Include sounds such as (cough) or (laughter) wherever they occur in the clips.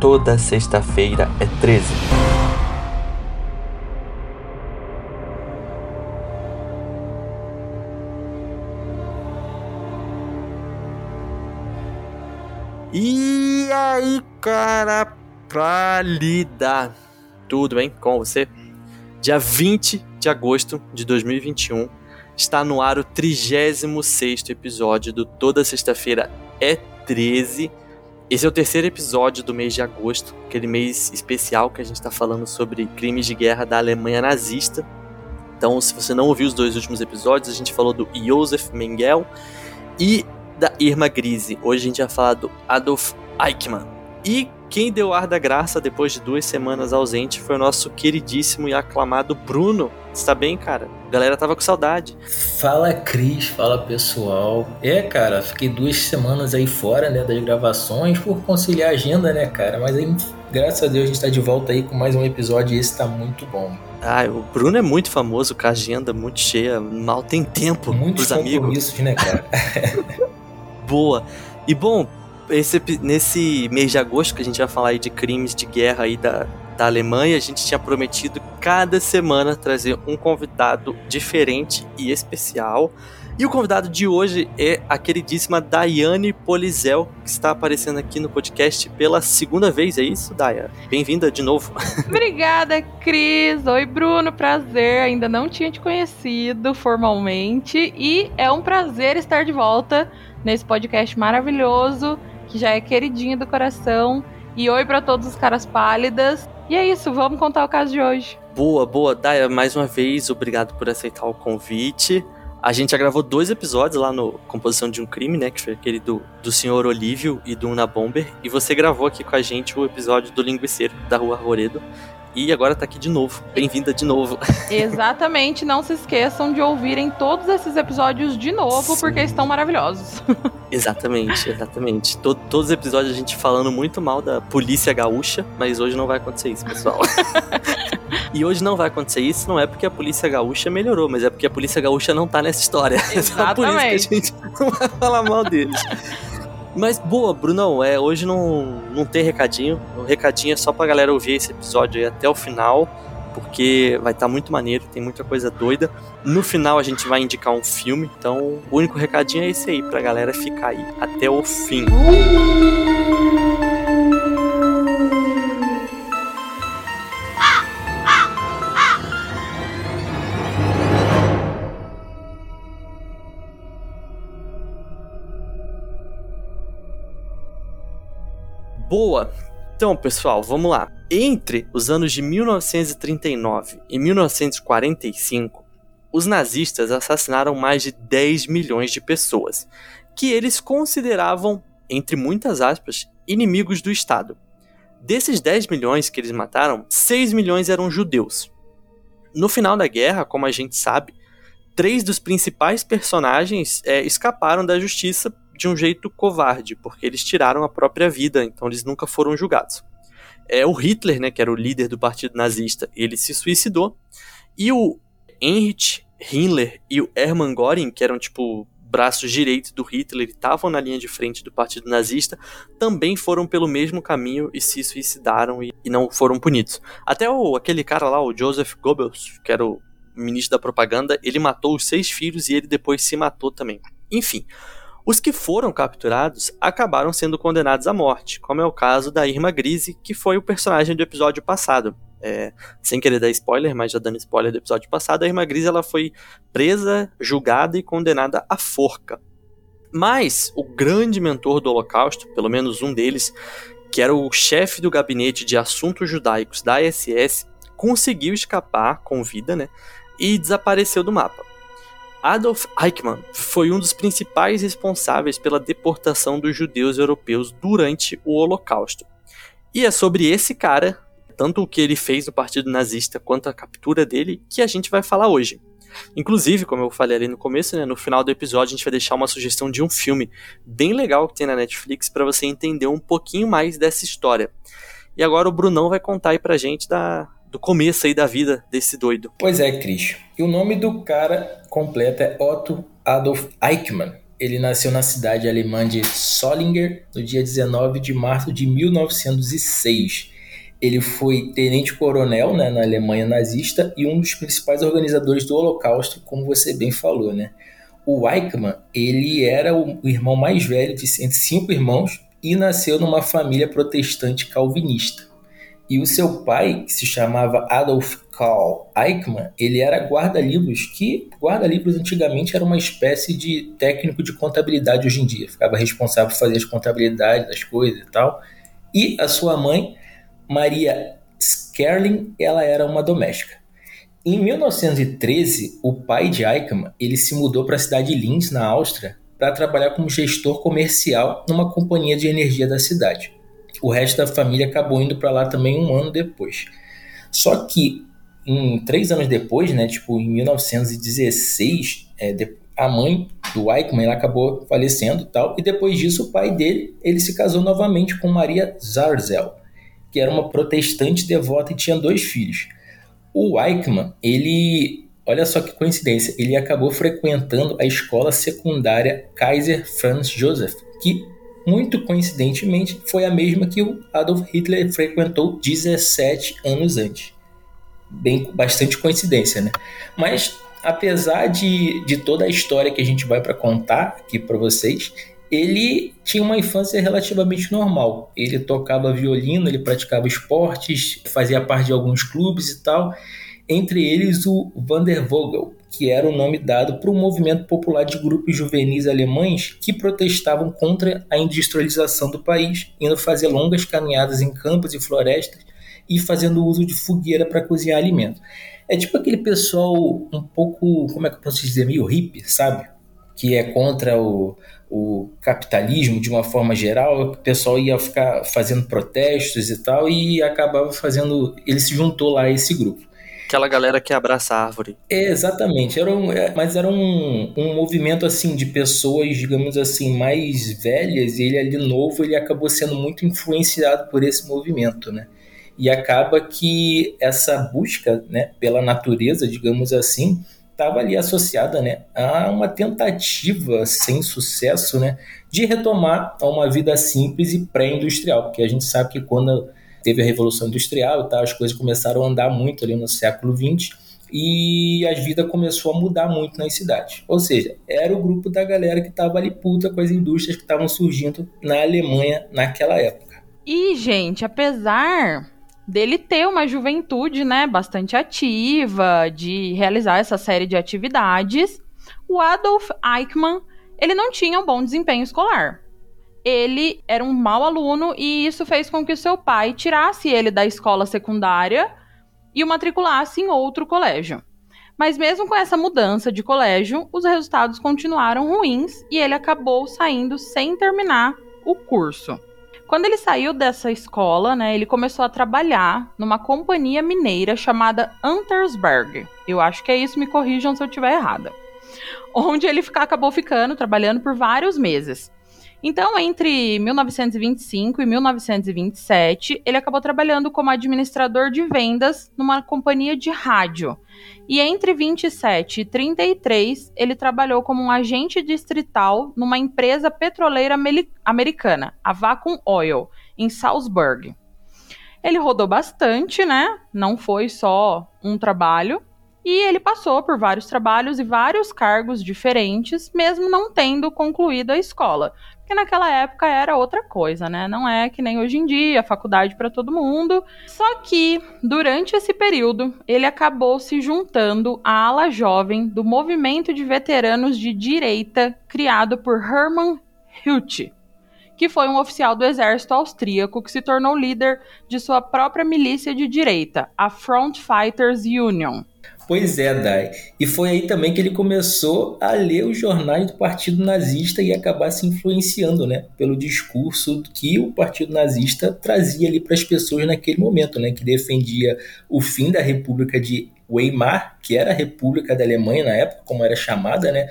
Toda sexta-feira é 13. E aí, cara, pra lidar. Tudo bem com você? Dia 20 de agosto de 2021 está no ar o 36 episódio do Toda Sexta-feira é 13. Esse é o terceiro episódio do mês de agosto, aquele mês especial que a gente está falando sobre crimes de guerra da Alemanha nazista. Então, se você não ouviu os dois últimos episódios, a gente falou do Josef Mengele e da Irma Grise. Hoje a gente vai falar do Adolf Eichmann. E quem deu ar da graça depois de duas semanas ausente foi o nosso queridíssimo e aclamado Bruno. Está bem, cara? A galera tava com saudade. Fala Cris, fala pessoal. É, cara, fiquei duas semanas aí fora, né, das gravações por conciliar a agenda, né, cara? Mas aí, graças a Deus, a gente tá de volta aí com mais um episódio e esse tá muito bom. Ah, o Bruno é muito famoso, com a agenda muito cheia, mal tem tempo Muitos pros amigos. compromissos, né, cara? (laughs) Boa. E bom, esse, nesse mês de agosto que a gente vai falar aí de crimes de guerra aí da, da Alemanha, a gente tinha prometido cada semana trazer um convidado diferente e especial. E o convidado de hoje é a queridíssima Daiane Polizel, que está aparecendo aqui no podcast pela segunda vez, é isso, Daya? Bem-vinda de novo. (laughs) Obrigada, Cris. Oi, Bruno. Prazer. Ainda não tinha te conhecido formalmente. E é um prazer estar de volta nesse podcast maravilhoso, que já é queridinho do coração. E oi para todos os caras pálidas. E é isso, vamos contar o caso de hoje. Boa, boa. Daya, mais uma vez, obrigado por aceitar o convite. A gente já gravou dois episódios lá no Composição de um Crime, né? Que foi aquele do, do Senhor Olívio e do Una Bomber. E você gravou aqui com a gente o episódio do Linguiceiro, da Rua Arvoredo. E agora tá aqui de novo. Bem-vinda de novo. (laughs) Exatamente, não se esqueçam de ouvirem todos esses episódios de novo, Sim. porque estão maravilhosos. (laughs) Exatamente, exatamente. To- todos os episódios a gente falando muito mal da polícia gaúcha, mas hoje não vai acontecer isso, pessoal. (laughs) e hoje não vai acontecer isso, não é porque a polícia gaúcha melhorou, mas é porque a polícia gaúcha não tá nessa história. É só por isso que a Exatamente. gente não vai falar mal deles. Mas boa, Brunão, é, hoje não, não tem recadinho. Recadinho é só pra galera ouvir esse episódio aí até o final, porque vai estar muito maneiro, tem muita coisa doida. No final a gente vai indicar um filme, então o único recadinho é esse aí, pra galera ficar aí até o fim. Boa! Então, pessoal, vamos lá. Entre os anos de 1939 e 1945, os nazistas assassinaram mais de 10 milhões de pessoas, que eles consideravam, entre muitas aspas, inimigos do Estado. Desses 10 milhões que eles mataram, 6 milhões eram judeus. No final da guerra, como a gente sabe, três dos principais personagens é, escaparam da justiça de um jeito covarde, porque eles tiraram a própria vida, então eles nunca foram julgados. É o Hitler, né, que era o líder do partido nazista, ele se suicidou, e o Heinrich Himmler e o Hermann Göring, que eram tipo braços direitos do Hitler, estavam na linha de frente do partido nazista, também foram pelo mesmo caminho e se suicidaram e, e não foram punidos. Até o, aquele cara lá, o Joseph Goebbels, que era o ministro da propaganda, ele matou os seis filhos e ele depois se matou também. Enfim, os que foram capturados acabaram sendo condenados à morte, como é o caso da Irma Grise, que foi o personagem do episódio passado. É, sem querer dar spoiler, mas já dando spoiler do episódio passado, a Irma Grise ela foi presa, julgada e condenada à forca. Mas o grande mentor do Holocausto, pelo menos um deles, que era o chefe do gabinete de assuntos judaicos da SS, conseguiu escapar com vida, né? E desapareceu do mapa. Adolf Eichmann foi um dos principais responsáveis pela deportação dos judeus europeus durante o Holocausto. E é sobre esse cara, tanto o que ele fez no Partido Nazista quanto a captura dele, que a gente vai falar hoje. Inclusive, como eu falei ali no começo, né, no final do episódio a gente vai deixar uma sugestão de um filme bem legal que tem na Netflix para você entender um pouquinho mais dessa história. E agora o Brunão vai contar aí pra gente da, do começo aí da vida desse doido. Pois é, Cris. E o nome do cara completo é Otto Adolf Eichmann. Ele nasceu na cidade alemã de Sollinger no dia 19 de março de 1906. Ele foi tenente-coronel né, na Alemanha nazista e um dos principais organizadores do Holocausto, como você bem falou, né? O Eichmann, ele era o irmão mais velho de cinco irmãos e nasceu numa família protestante calvinista. E o seu pai, que se chamava Adolf Karl Eichmann, ele era guarda-livros, que guarda-livros antigamente era uma espécie de técnico de contabilidade hoje em dia. Ficava responsável por fazer as contabilidades das coisas e tal. E a sua mãe, Maria Skerling, ela era uma doméstica. Em 1913, o pai de Eichmann, ele se mudou para a cidade de Linz, na Áustria, para trabalhar como gestor comercial numa companhia de energia da cidade. O resto da família acabou indo para lá também um ano depois. Só que três anos depois, né, tipo em 1916, é, a mãe do Eichmann ela acabou falecendo tal, e depois disso o pai dele ele se casou novamente com Maria Zarzel, que era uma protestante devota e tinha dois filhos. O Eichmann, ele, olha só que coincidência, ele acabou frequentando a escola secundária Kaiser Franz Joseph, que muito coincidentemente, foi a mesma que o Adolf Hitler frequentou 17 anos antes. Bem, bastante coincidência, né? Mas, apesar de, de toda a história que a gente vai para contar aqui para vocês, ele tinha uma infância relativamente normal. Ele tocava violino, ele praticava esportes, fazia parte de alguns clubes e tal, entre eles o Vandervogel, que era o nome dado para um movimento popular de grupos juvenis alemães que protestavam contra a industrialização do país, indo fazer longas caminhadas em campos e florestas e fazendo uso de fogueira para cozinhar alimento. É tipo aquele pessoal um pouco, como é que eu posso dizer, meio hippie, sabe? Que é contra o, o capitalismo de uma forma geral, o pessoal ia ficar fazendo protestos e tal, e acabava fazendo. Ele se juntou lá a esse grupo. Aquela galera que abraça a árvore. É, exatamente. Era um, é, mas era um, um movimento assim de pessoas, digamos assim, mais velhas, e ele ali novo, ele acabou sendo muito influenciado por esse movimento, né? E acaba que essa busca, né, pela natureza, digamos assim, estava ali associada, né, a uma tentativa sem sucesso, né, de retomar a uma vida simples e pré-industrial, porque a gente sabe que quando teve a Revolução Industrial e tal, as coisas começaram a andar muito ali no século XX e a vida começou a mudar muito nas cidades. Ou seja, era o grupo da galera que estava ali puta com as indústrias que estavam surgindo na Alemanha naquela época. E, gente, apesar dele ter uma juventude, né, bastante ativa, de realizar essa série de atividades, o Adolf Eichmann, ele não tinha um bom desempenho escolar ele era um mau aluno e isso fez com que seu pai tirasse ele da escola secundária e o matriculasse em outro colégio. Mas mesmo com essa mudança de colégio, os resultados continuaram ruins e ele acabou saindo sem terminar o curso. Quando ele saiu dessa escola, né, ele começou a trabalhar numa companhia mineira chamada Untersberg. Eu acho que é isso, me corrijam se eu estiver errada. (laughs) Onde ele fica, acabou ficando, trabalhando por vários meses. Então, entre 1925 e 1927, ele acabou trabalhando como administrador de vendas numa companhia de rádio. E entre 27 e 33, ele trabalhou como um agente distrital numa empresa petroleira americana, a Vacuum Oil, em Salzburg. Ele rodou bastante, né? Não foi só um trabalho. E ele passou por vários trabalhos e vários cargos diferentes, mesmo não tendo concluído a escola. Porque naquela época era outra coisa, né? Não é que nem hoje em dia, faculdade para todo mundo. Só que, durante esse período, ele acabou se juntando à ala jovem do movimento de veteranos de direita criado por Hermann Hütte, que foi um oficial do exército austríaco que se tornou líder de sua própria milícia de direita, a Front Fighters Union. Pois é, Dai. E foi aí também que ele começou a ler os jornais do Partido Nazista e acabar se influenciando, né, pelo discurso que o Partido Nazista trazia ali para as pessoas naquele momento, né, que defendia o fim da República de Weimar, que era a República da Alemanha na época, como era chamada, né,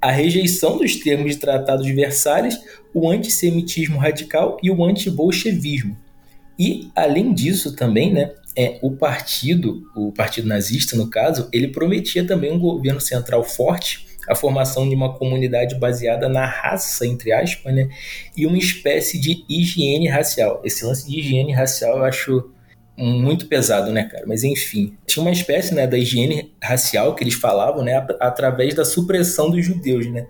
a rejeição dos termos de Tratado de Versalhes, o antissemitismo radical e o antibolchevismo. E, além disso, também, né, é, o partido, o partido nazista, no caso, ele prometia também um governo central forte, a formação de uma comunidade baseada na raça, entre aspas, né, e uma espécie de higiene racial. Esse lance de higiene racial eu acho muito pesado, né, cara? Mas enfim, tinha uma espécie, né, da higiene racial que eles falavam, né, através da supressão dos judeus, né,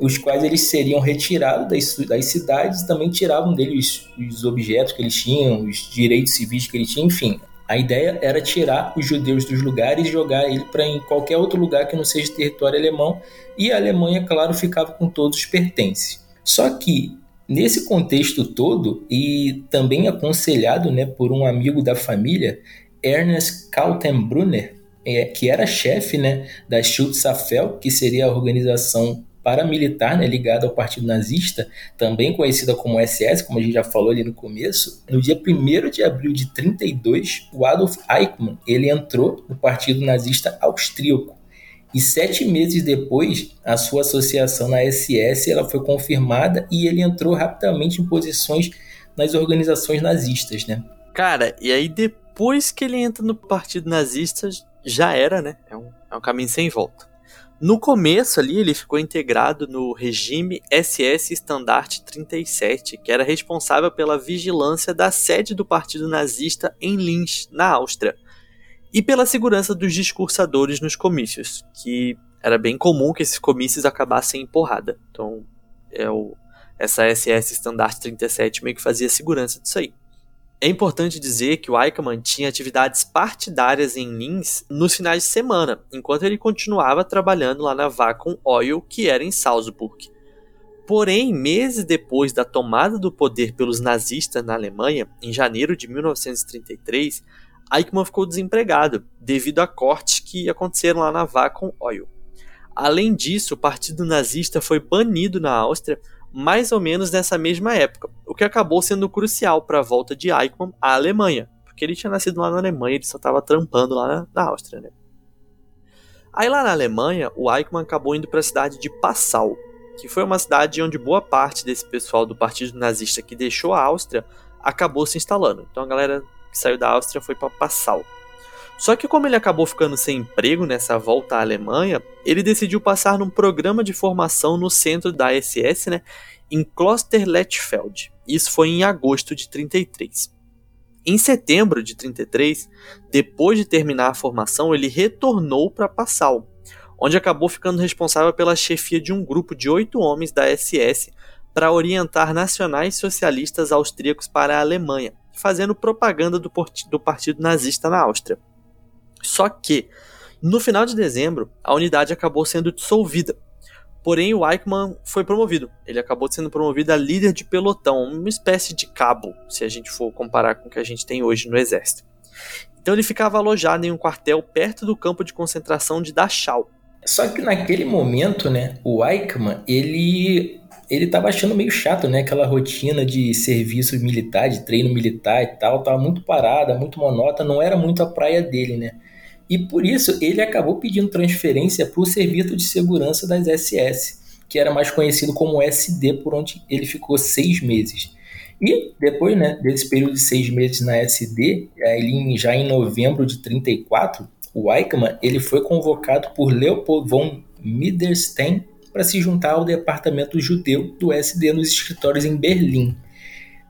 os quais eles seriam retirados das, das cidades e também tiravam deles os, os objetos que eles tinham, os direitos civis que eles tinham, enfim. A ideia era tirar os judeus dos lugares e jogar ele para em qualquer outro lugar que não seja território alemão, e a Alemanha, claro, ficava com todos os pertences. Só que Nesse contexto todo, e também aconselhado né, por um amigo da família, Ernest Kaltenbrunner, é, que era chefe né, da Schutzstaffel, que seria a organização paramilitar né, ao partido nazista, também conhecida como SS, como a gente já falou ali no começo, no dia 1 de abril de 32, o Adolf Eichmann ele entrou no partido nazista austríaco e sete meses depois, a sua associação na SS ela foi confirmada e ele entrou rapidamente em posições nas organizações nazistas, né? Cara, e aí depois que ele entra no partido nazista, já era, né? É um, é um caminho sem volta. No começo ali, ele ficou integrado no regime SS Standard 37, que era responsável pela vigilância da sede do partido nazista em Linz, na Áustria e pela segurança dos discursadores nos comícios, que era bem comum que esses comícios acabassem em porrada. Então, é o, essa SS Standard 37 meio que fazia segurança disso aí. É importante dizer que o Eichmann tinha atividades partidárias em Linz nos finais de semana, enquanto ele continuava trabalhando lá na Vacuum Oil, que era em Salzburg. Porém, meses depois da tomada do poder pelos nazistas na Alemanha, em janeiro de 1933, Eichmann ficou desempregado devido a cortes que aconteceram lá na Vacuum Oil. Além disso, o partido nazista foi banido na Áustria mais ou menos nessa mesma época, o que acabou sendo crucial para a volta de Eichmann à Alemanha, porque ele tinha nascido lá na Alemanha, ele só estava trampando lá na, na Áustria. Né? Aí lá na Alemanha, o Eichmann acabou indo para a cidade de Passau, que foi uma cidade onde boa parte desse pessoal do partido nazista que deixou a Áustria acabou se instalando. Então a galera que saiu da Áustria foi para Passau. Só que como ele acabou ficando sem emprego nessa volta à Alemanha, ele decidiu passar num programa de formação no centro da SS, né, em Klosterletfeld. Isso foi em agosto de 33. Em setembro de 33, depois de terminar a formação, ele retornou para Passau, onde acabou ficando responsável pela chefia de um grupo de oito homens da SS para orientar nacionais socialistas austríacos para a Alemanha, fazendo propaganda do, do partido nazista na Áustria. Só que, no final de dezembro, a unidade acabou sendo dissolvida. Porém, o Eichmann foi promovido. Ele acabou sendo promovido a líder de pelotão, uma espécie de cabo, se a gente for comparar com o que a gente tem hoje no exército. Então ele ficava alojado em um quartel perto do campo de concentração de Dachau. Só que naquele momento, né, o Eichmann, ele ele tava achando meio chato, né? Aquela rotina de serviço militar, de treino militar e tal, tava muito parada, muito monótona, não era muito a praia dele, né? E por isso ele acabou pedindo transferência para o Serviço de Segurança das SS, que era mais conhecido como SD, por onde ele ficou seis meses. E depois né, desse período de seis meses na SD, ele, já em novembro de 34, o Eichmann ele foi convocado por Leopold von Miederstein para se juntar ao departamento judeu do SD nos escritórios em Berlim.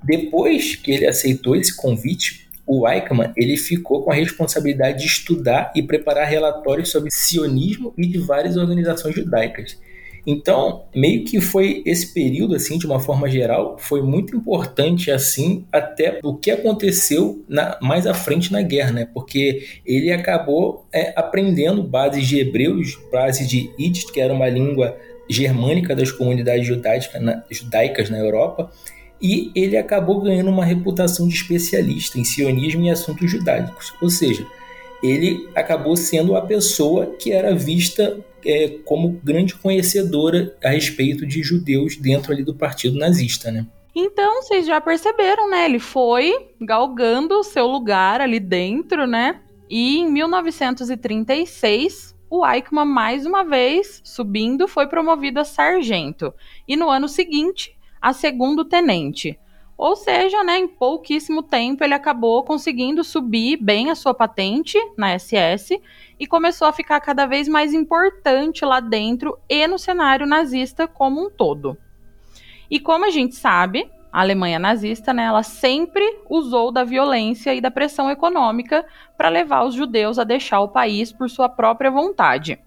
Depois que ele aceitou esse convite, o Eichmann ele ficou com a responsabilidade de estudar e preparar relatórios sobre sionismo e de várias organizações judaicas. Então, meio que foi esse período, assim, de uma forma geral, foi muito importante, assim, até o que aconteceu na, mais à frente na guerra, né? Porque ele acabou é, aprendendo bases de hebreus, bases de Yiddish, que era uma língua germânica das comunidades na, judaicas na Europa, e ele acabou ganhando uma reputação de especialista em sionismo e assuntos judaicos. Ou seja, ele acabou sendo a pessoa que era vista é, como grande conhecedora a respeito de judeus dentro ali do partido nazista, né? Então, vocês já perceberam, né? Ele foi galgando o seu lugar ali dentro, né? E em 1936, o Eichmann, mais uma vez, subindo, foi promovido a sargento. E no ano seguinte, a segundo tenente. Ou seja, né, em pouquíssimo tempo ele acabou conseguindo subir bem a sua patente na SS e começou a ficar cada vez mais importante lá dentro e no cenário nazista como um todo. E como a gente sabe, a Alemanha nazista, né, ela sempre usou da violência e da pressão econômica para levar os judeus a deixar o país por sua própria vontade.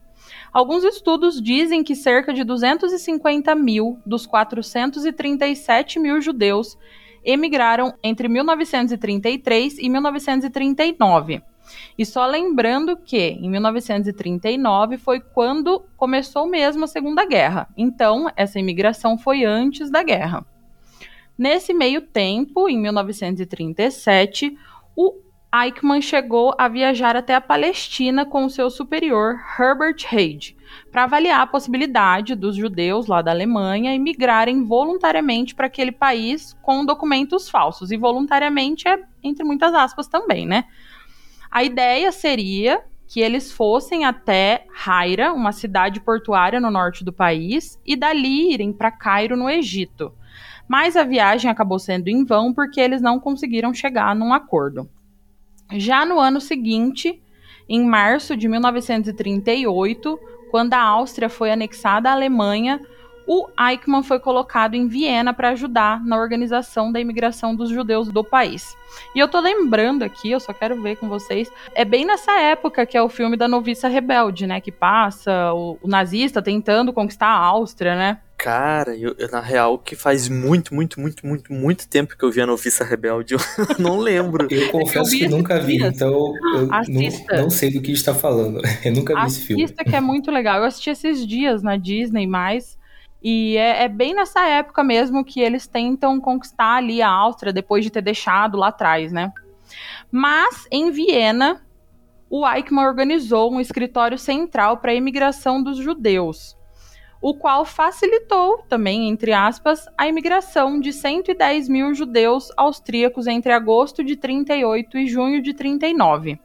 Alguns estudos dizem que cerca de 250 mil dos 437 mil judeus emigraram entre 1933 e 1939. E só lembrando que em 1939 foi quando começou mesmo a Segunda Guerra. Então, essa imigração foi antes da guerra. Nesse meio tempo, em 1937, o Eichmann chegou a viajar até a Palestina com seu superior Herbert Reid para avaliar a possibilidade dos judeus lá da Alemanha imigrarem voluntariamente para aquele país com documentos falsos. E voluntariamente é entre muitas aspas também, né? A ideia seria que eles fossem até Haira, uma cidade portuária no norte do país, e dali irem para Cairo, no Egito. Mas a viagem acabou sendo em vão porque eles não conseguiram chegar num acordo. Já no ano seguinte, em março de 1938, quando a Áustria foi anexada à Alemanha, o Eichmann foi colocado em Viena para ajudar na organização da imigração dos judeus do país. E eu tô lembrando aqui, eu só quero ver com vocês, é bem nessa época que é o filme da noviça rebelde, né, que passa o, o nazista tentando conquistar a Áustria, né? Cara, eu, eu, na real, que faz muito, muito, muito, muito, muito tempo que eu vi a Noviça Rebelde, (laughs) eu não lembro. Eu confesso eu que nunca vi, então eu não, não, sei do que está falando. (laughs) Eu nunca vi Assista esse filme. Assista que é muito legal. Eu assisti esses dias na Disney, mas... E é, é, bem nessa época mesmo que eles tentam conquistar ali a Áustria, depois de ter deixado lá atrás, né? Mas, em Viena, o Eichmann organizou um escritório central para a imigração dos judeus o qual facilitou também, entre aspas, a imigração de 110 mil judeus austríacos entre agosto de 38 e junho de 39.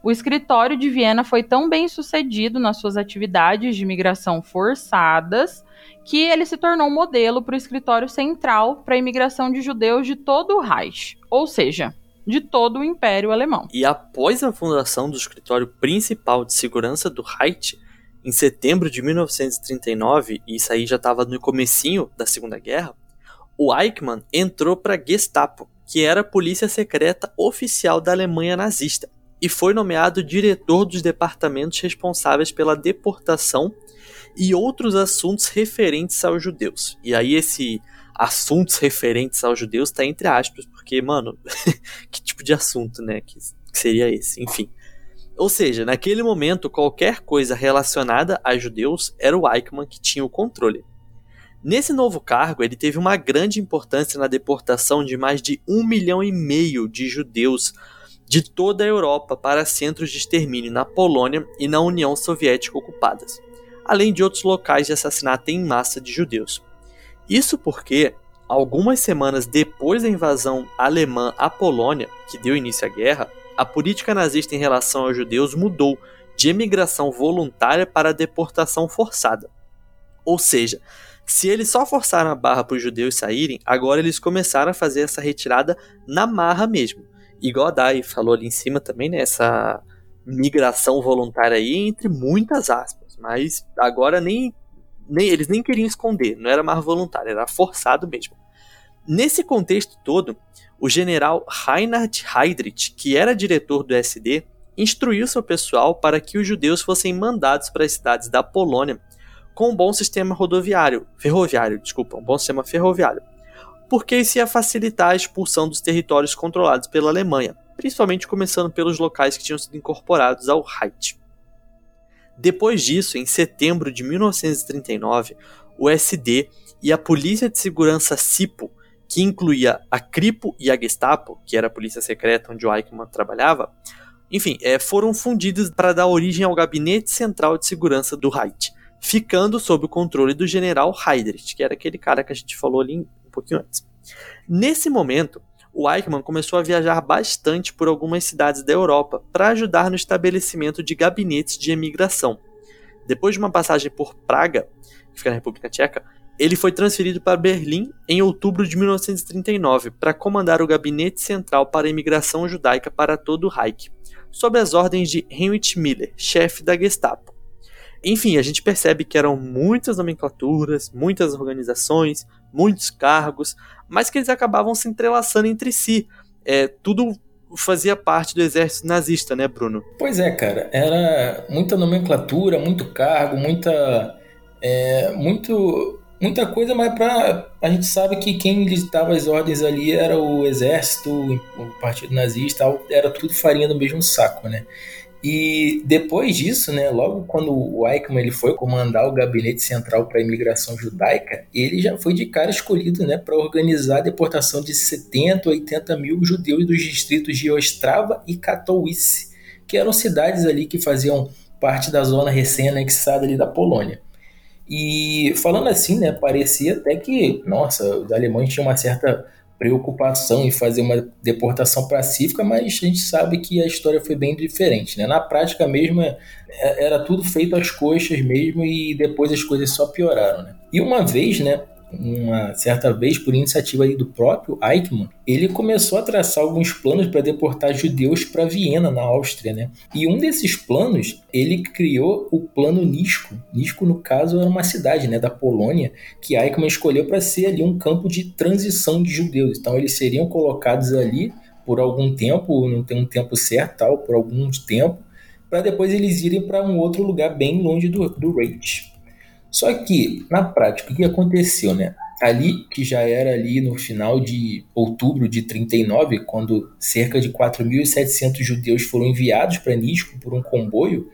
O escritório de Viena foi tão bem sucedido nas suas atividades de imigração forçadas que ele se tornou modelo para o escritório central para a imigração de judeus de todo o Reich, ou seja, de todo o Império Alemão. E após a fundação do escritório principal de segurança do Reich, em setembro de 1939, e isso aí já estava no comecinho da Segunda Guerra, o Eichmann entrou para Gestapo, que era a polícia secreta oficial da Alemanha nazista, e foi nomeado diretor dos departamentos responsáveis pela deportação e outros assuntos referentes aos judeus. E aí esse assuntos referentes aos judeus está entre aspas, porque, mano, (laughs) que tipo de assunto, né, que, que seria esse? Enfim. Ou seja, naquele momento, qualquer coisa relacionada a judeus era o Eichmann que tinha o controle. Nesse novo cargo, ele teve uma grande importância na deportação de mais de um milhão e meio de judeus de toda a Europa para centros de extermínio na Polônia e na União Soviética ocupadas, além de outros locais de assassinato em massa de judeus. Isso porque, algumas semanas depois da invasão alemã à Polônia, que deu início à guerra, a política nazista em relação aos judeus mudou de emigração voluntária para deportação forçada. Ou seja, se eles só forçaram a barra para os judeus saírem, agora eles começaram a fazer essa retirada na marra mesmo. Igual a Dai falou ali em cima também, né? Essa migração voluntária aí, entre muitas aspas. Mas agora nem, nem eles nem queriam esconder, não era mais voluntário, era forçado mesmo. Nesse contexto todo, o general Reinhard Heydrich, que era diretor do SD, instruiu seu pessoal para que os judeus fossem mandados para as cidades da Polônia com um bom sistema rodoviário, ferroviário, desculpa, um bom sistema ferroviário, porque isso ia facilitar a expulsão dos territórios controlados pela Alemanha, principalmente começando pelos locais que tinham sido incorporados ao Reich. Depois disso, em setembro de 1939, o SD e a Polícia de Segurança SIPO que incluía a Kripo e a Gestapo, que era a polícia secreta onde o Eichmann trabalhava, enfim, é, foram fundidos para dar origem ao Gabinete Central de Segurança do Reich, ficando sob o controle do general Heydrich, que era aquele cara que a gente falou ali um pouquinho antes. Nesse momento, o Eichmann começou a viajar bastante por algumas cidades da Europa para ajudar no estabelecimento de gabinetes de emigração. Depois de uma passagem por Praga, que fica na República Tcheca, ele foi transferido para Berlim em outubro de 1939 para comandar o Gabinete Central para a Imigração Judaica para todo o Reich, sob as ordens de Heinrich Miller, chefe da Gestapo. Enfim, a gente percebe que eram muitas nomenclaturas, muitas organizações, muitos cargos, mas que eles acabavam se entrelaçando entre si. É, tudo fazia parte do exército nazista, né, Bruno? Pois é, cara. Era muita nomenclatura, muito cargo, muita. É, muito muita coisa, mas pra, a gente sabe que quem ditava as ordens ali era o exército, o partido nazista, era tudo farinha do mesmo saco, né? E depois disso, né, logo quando o Eichmann ele foi comandar o gabinete central para a imigração judaica, ele já foi de cara escolhido né, para organizar a deportação de 70 80 mil judeus dos distritos de Ostrava e Katowice, que eram cidades ali que faziam parte da zona recém-anexada ali da Polônia. E falando assim, né, parecia até que, nossa, os alemães tinham uma certa preocupação em fazer uma deportação pacífica, mas a gente sabe que a história foi bem diferente, né? Na prática mesmo, é, era tudo feito às coxas mesmo e depois as coisas só pioraram, né? E uma vez, né, uma certa vez, por iniciativa do próprio Eichmann, ele começou a traçar alguns planos para deportar judeus para Viena, na Áustria, né? E um desses planos, ele criou o plano Nisco. Nisco, no caso, era uma cidade, né, da Polônia, que Eichmann escolheu para ser ali um campo de transição de judeus. Então, eles seriam colocados ali por algum tempo, não tem um tempo certo, tal, por algum tempo, para depois eles irem para um outro lugar bem longe do, do Reich. Só que, na prática, o que aconteceu, né? Ali, que já era ali no final de outubro de 39, quando cerca de 4.700 judeus foram enviados para Nisco por um comboio,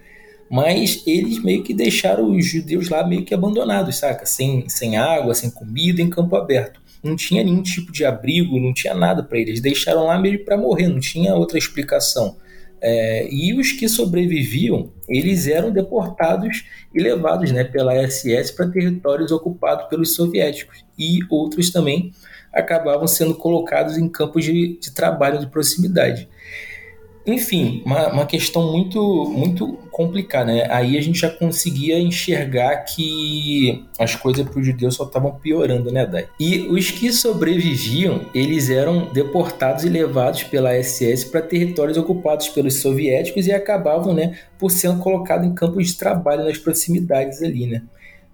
mas eles meio que deixaram os judeus lá meio que abandonados, saca? Sem, sem água, sem comida, em campo aberto. Não tinha nenhum tipo de abrigo, não tinha nada para eles. Deixaram lá meio para morrer, não tinha outra explicação. É, e os que sobreviviam, eles eram deportados e levados né, pela SS para territórios ocupados pelos soviéticos. E outros também acabavam sendo colocados em campos de, de trabalho de proximidade. Enfim, uma, uma questão muito, muito complicada. Né? Aí a gente já conseguia enxergar que as coisas para os judeus só estavam piorando, né, Dai? E os que sobreviviam, eles eram deportados e levados pela SS para territórios ocupados pelos soviéticos e acabavam, né, por sendo colocados em campos de trabalho nas proximidades ali, né?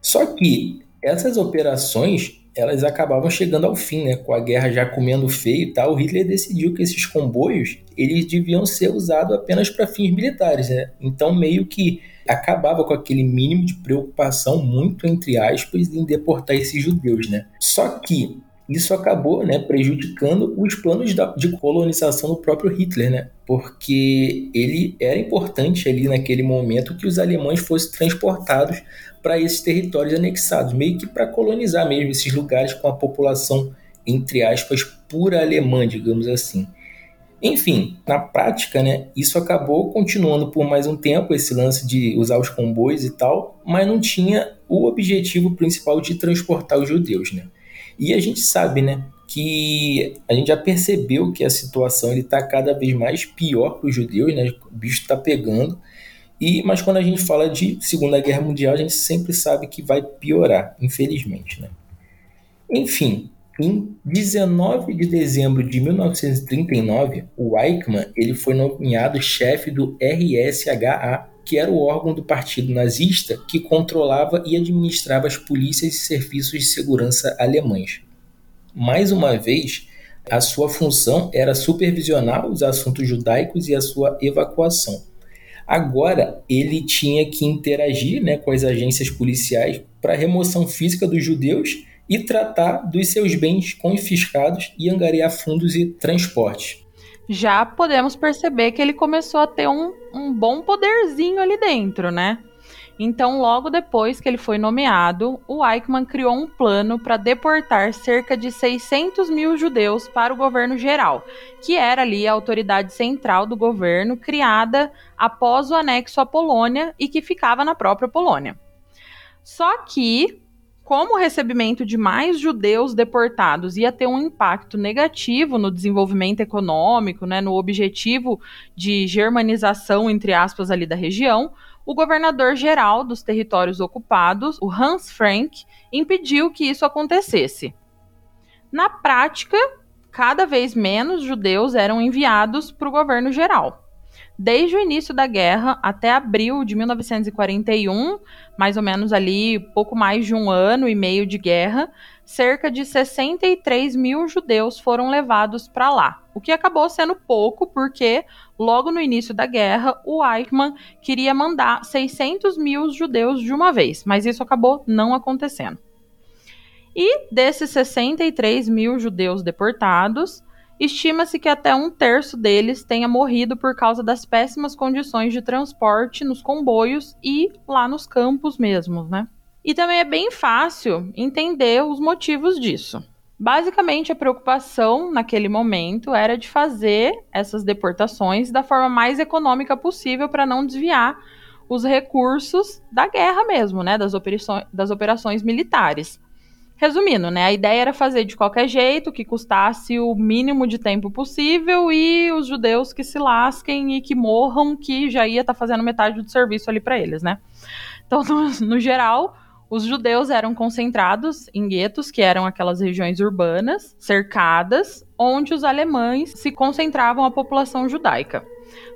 Só que essas operações elas acabavam chegando ao fim, né? Com a guerra já comendo feio e tal, Hitler decidiu que esses comboios eles deviam ser usados apenas para fins militares, né? Então meio que acabava com aquele mínimo de preocupação, muito entre aspas, em deportar esses judeus, né? Só que isso acabou né, prejudicando os planos de colonização do próprio Hitler, né? porque ele era importante ali naquele momento que os alemães fossem transportados para esses territórios anexados, meio que para colonizar mesmo esses lugares com a população, entre aspas, pura alemã, digamos assim. Enfim, na prática, né, isso acabou continuando por mais um tempo, esse lance de usar os comboios e tal, mas não tinha o objetivo principal de transportar os judeus. Né? E a gente sabe né, que a gente já percebeu que a situação está cada vez mais pior para os judeus, né? o bicho está pegando. E, mas quando a gente fala de Segunda Guerra Mundial, a gente sempre sabe que vai piorar, infelizmente. Né? Enfim, em 19 de dezembro de 1939, o Eichmann ele foi nomeado chefe do RSHA, que era o órgão do partido nazista que controlava e administrava as polícias e serviços de segurança alemães. Mais uma vez, a sua função era supervisionar os assuntos judaicos e a sua evacuação. Agora, ele tinha que interagir né, com as agências policiais para remoção física dos judeus e tratar dos seus bens confiscados e angariar fundos e transporte. Já podemos perceber que ele começou a ter um, um bom poderzinho ali dentro, né? Então, logo depois que ele foi nomeado, o Eichmann criou um plano para deportar cerca de 600 mil judeus para o governo geral, que era ali a autoridade central do governo criada após o anexo à Polônia e que ficava na própria Polônia. Só que, como o recebimento de mais judeus deportados ia ter um impacto negativo no desenvolvimento econômico, né, no objetivo de germanização, entre aspas, ali da região, o governador-geral dos territórios ocupados, o Hans Frank, impediu que isso acontecesse. Na prática, cada vez menos judeus eram enviados para o governo geral. Desde o início da guerra até abril de 1941, mais ou menos ali pouco mais de um ano e meio de guerra, cerca de 63 mil judeus foram levados para lá. O que acabou sendo pouco, porque logo no início da guerra, o Eichmann queria mandar 600 mil judeus de uma vez, mas isso acabou não acontecendo. E desses 63 mil judeus deportados, Estima-se que até um terço deles tenha morrido por causa das péssimas condições de transporte nos comboios e lá nos campos mesmo, né? E também é bem fácil entender os motivos disso. Basicamente, a preocupação naquele momento era de fazer essas deportações da forma mais econômica possível para não desviar os recursos da guerra mesmo, né, das operações, das operações militares. Resumindo, né, a ideia era fazer de qualquer jeito, que custasse o mínimo de tempo possível e os judeus que se lasquem e que morram, que já ia estar tá fazendo metade do serviço ali para eles, né? Então, no, no geral, os judeus eram concentrados em guetos, que eram aquelas regiões urbanas, cercadas, onde os alemães se concentravam a população judaica.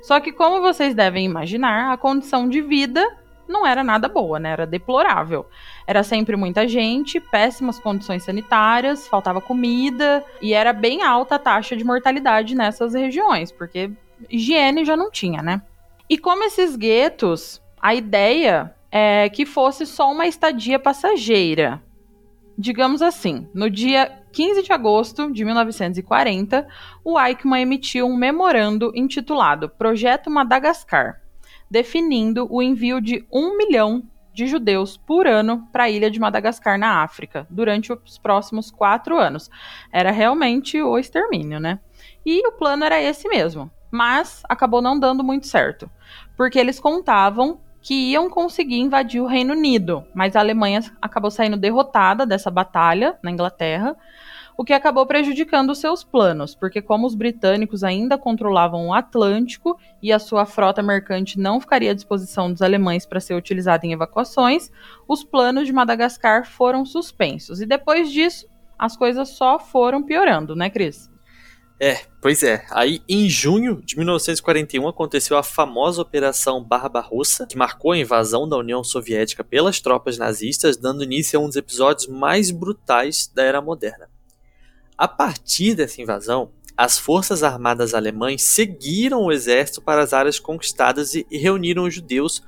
Só que, como vocês devem imaginar, a condição de vida não era nada boa, né? Era deplorável. Era sempre muita gente, péssimas condições sanitárias, faltava comida e era bem alta a taxa de mortalidade nessas regiões, porque higiene já não tinha, né? E como esses guetos, a ideia é que fosse só uma estadia passageira. Digamos assim, no dia 15 de agosto de 1940, o Eichmann emitiu um memorando intitulado Projeto Madagascar, definindo o envio de um milhão de judeus por ano para a ilha de Madagascar, na África, durante os próximos quatro anos. Era realmente o extermínio, né? E o plano era esse mesmo, mas acabou não dando muito certo, porque eles contavam que iam conseguir invadir o Reino Unido, mas a Alemanha acabou saindo derrotada dessa batalha na Inglaterra o que acabou prejudicando seus planos, porque como os britânicos ainda controlavam o Atlântico e a sua frota mercante não ficaria à disposição dos alemães para ser utilizada em evacuações, os planos de Madagascar foram suspensos. E depois disso, as coisas só foram piorando, né, Cris? É, pois é. Aí, em junho de 1941, aconteceu a famosa Operação Barbarossa, que marcou a invasão da União Soviética pelas tropas nazistas, dando início a um dos episódios mais brutais da era moderna. A partir dessa invasão, as forças armadas alemãs seguiram o exército para as áreas conquistadas e, reuniram os judeus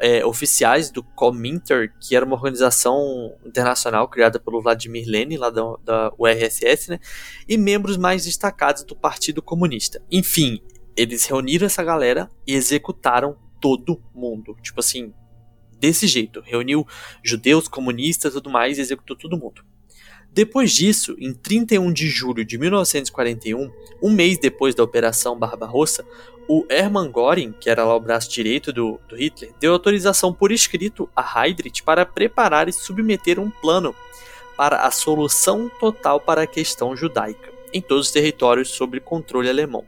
é, oficiais do Kominter, que era uma organização internacional criada pelo Vladimir Lenin, lá da, da URSS, né, e membros mais destacados do Partido Comunista. Enfim, eles reuniram essa galera e executaram todo mundo. Tipo assim, desse jeito. Reuniu judeus, comunistas e tudo mais e executou todo mundo. Depois disso, em 31 de julho de 1941, um mês depois da Operação Barbarossa, o Hermann Göring, que era lá o braço direito do, do Hitler, deu autorização por escrito a Heydrich para preparar e submeter um plano para a solução total para a questão judaica em todos os territórios sob controle alemão.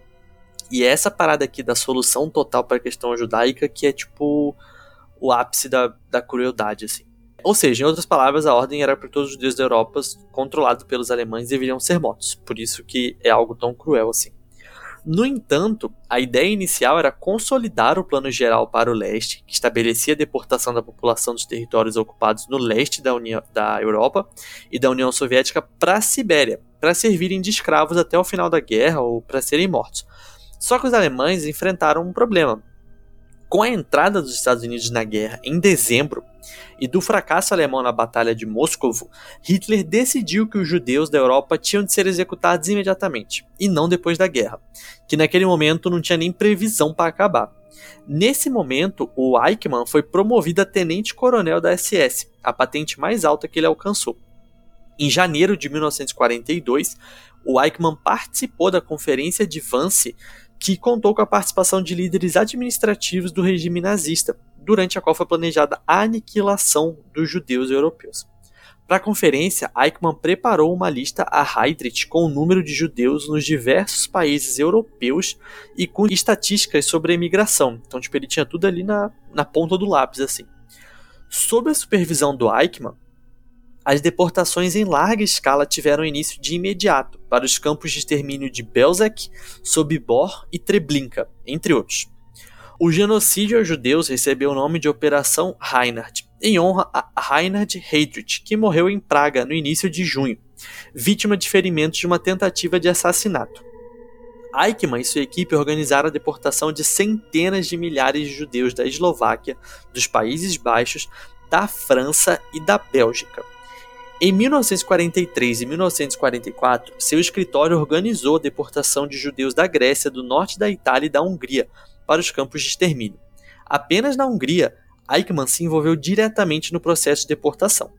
E é essa parada aqui da solução total para a questão judaica que é tipo o ápice da, da crueldade, assim. Ou seja, em outras palavras, a ordem era para todos os judeus da Europa controlados pelos alemães deveriam ser mortos. Por isso que é algo tão cruel assim. No entanto, a ideia inicial era consolidar o plano geral para o leste, que estabelecia a deportação da população dos territórios ocupados no leste da, União, da Europa e da União Soviética para a Sibéria, para servirem de escravos até o final da guerra ou para serem mortos. Só que os alemães enfrentaram um problema. Com a entrada dos Estados Unidos na guerra em dezembro e do fracasso alemão na Batalha de Moscovo, Hitler decidiu que os judeus da Europa tinham de ser executados imediatamente, e não depois da guerra, que naquele momento não tinha nem previsão para acabar. Nesse momento, o Eichmann foi promovido a tenente-coronel da SS, a patente mais alta que ele alcançou. Em janeiro de 1942, o Eichmann participou da Conferência de Vance que contou com a participação de líderes administrativos do regime nazista, durante a qual foi planejada a aniquilação dos judeus europeus. Para a conferência, Eichmann preparou uma lista a Heydrich com o número de judeus nos diversos países europeus e com estatísticas sobre a imigração. Então, tipo, ele tinha tudo ali na, na ponta do lápis, assim. Sob a supervisão do Eichmann, as deportações em larga escala tiveram início de imediato para os campos de extermínio de Belzec, Sobibor e Treblinka, entre outros. O genocídio aos judeus recebeu o nome de Operação Reinhard, em honra a Reinhard Heydrich, que morreu em Praga no início de junho, vítima de ferimentos de uma tentativa de assassinato. Eichmann e sua equipe organizaram a deportação de centenas de milhares de judeus da Eslováquia, dos Países Baixos, da França e da Bélgica. Em 1943 e 1944, seu escritório organizou a deportação de judeus da Grécia, do norte da Itália e da Hungria para os campos de extermínio. Apenas na Hungria, Eichmann se envolveu diretamente no processo de deportação.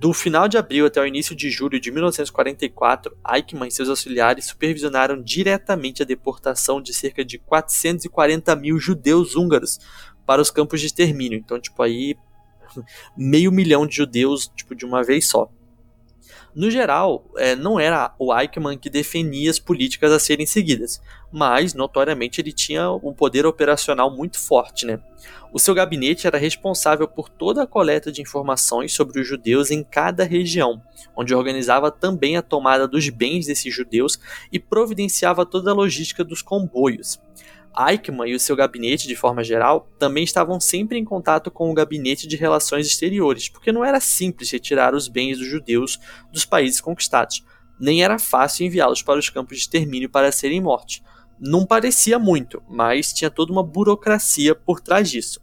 Do final de abril até o início de julho de 1944, Eichmann e seus auxiliares supervisionaram diretamente a deportação de cerca de 440 mil judeus húngaros para os campos de extermínio. Então, tipo, aí meio milhão de judeus tipo, de uma vez só. No geral, é, não era o Eichmann que definia as políticas a serem seguidas, mas, notoriamente, ele tinha um poder operacional muito forte. Né? O seu gabinete era responsável por toda a coleta de informações sobre os judeus em cada região, onde organizava também a tomada dos bens desses judeus e providenciava toda a logística dos comboios. Eichmann e o seu gabinete, de forma geral, também estavam sempre em contato com o gabinete de relações exteriores, porque não era simples retirar os bens dos judeus dos países conquistados, nem era fácil enviá-los para os campos de extermínio para serem mortos. Não parecia muito, mas tinha toda uma burocracia por trás disso.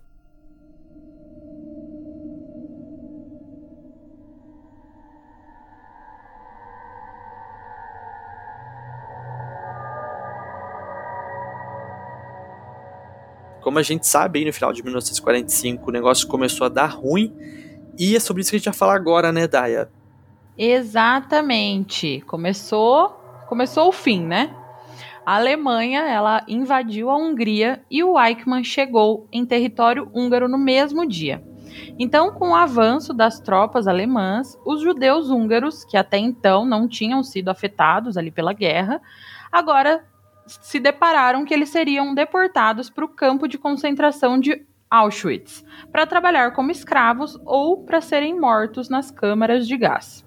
Como a gente sabe, aí no final de 1945 o negócio começou a dar ruim. E é sobre isso que a gente vai falar agora, né, Daya? Exatamente. Começou, começou o fim, né? A Alemanha, ela invadiu a Hungria e o Eichmann chegou em território húngaro no mesmo dia. Então, com o avanço das tropas alemãs, os judeus húngaros, que até então não tinham sido afetados ali pela guerra, agora se depararam que eles seriam deportados para o campo de concentração de Auschwitz para trabalhar como escravos ou para serem mortos nas câmaras de gás.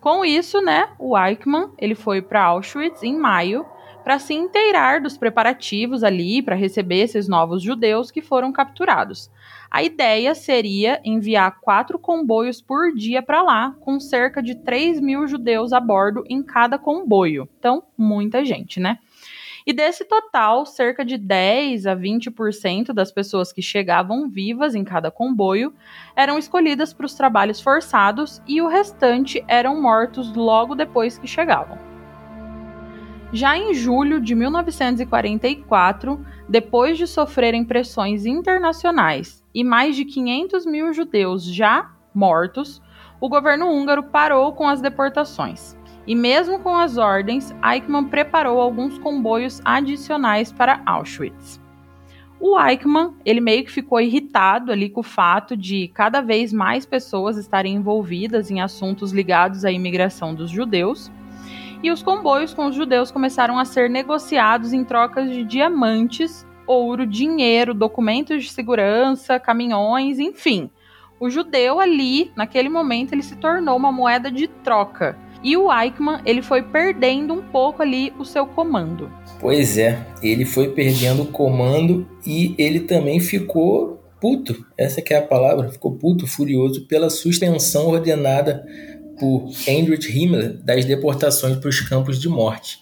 Com isso, né, o Eichmann ele foi para Auschwitz em maio para se inteirar dos preparativos ali para receber esses novos judeus que foram capturados. A ideia seria enviar quatro comboios por dia para lá, com cerca de 3 mil judeus a bordo em cada comboio. Então, muita gente, né? E desse total, cerca de 10 a 20% das pessoas que chegavam vivas em cada comboio eram escolhidas para os trabalhos forçados e o restante eram mortos logo depois que chegavam. Já em julho de 1944, depois de sofrerem pressões internacionais e mais de 500 mil judeus já mortos, o governo húngaro parou com as deportações. E mesmo com as ordens, Eichmann preparou alguns comboios adicionais para Auschwitz. O Eichmann, ele meio que ficou irritado ali com o fato de cada vez mais pessoas estarem envolvidas em assuntos ligados à imigração dos judeus, e os comboios com os judeus começaram a ser negociados em trocas de diamantes, ouro, dinheiro, documentos de segurança, caminhões, enfim. O judeu ali, naquele momento, ele se tornou uma moeda de troca e o Eichmann, ele foi perdendo um pouco ali o seu comando. Pois é, ele foi perdendo o comando e ele também ficou puto, essa que é a palavra, ficou puto, furioso pela suspensão ordenada por Heinrich Himmler das deportações para os campos de morte.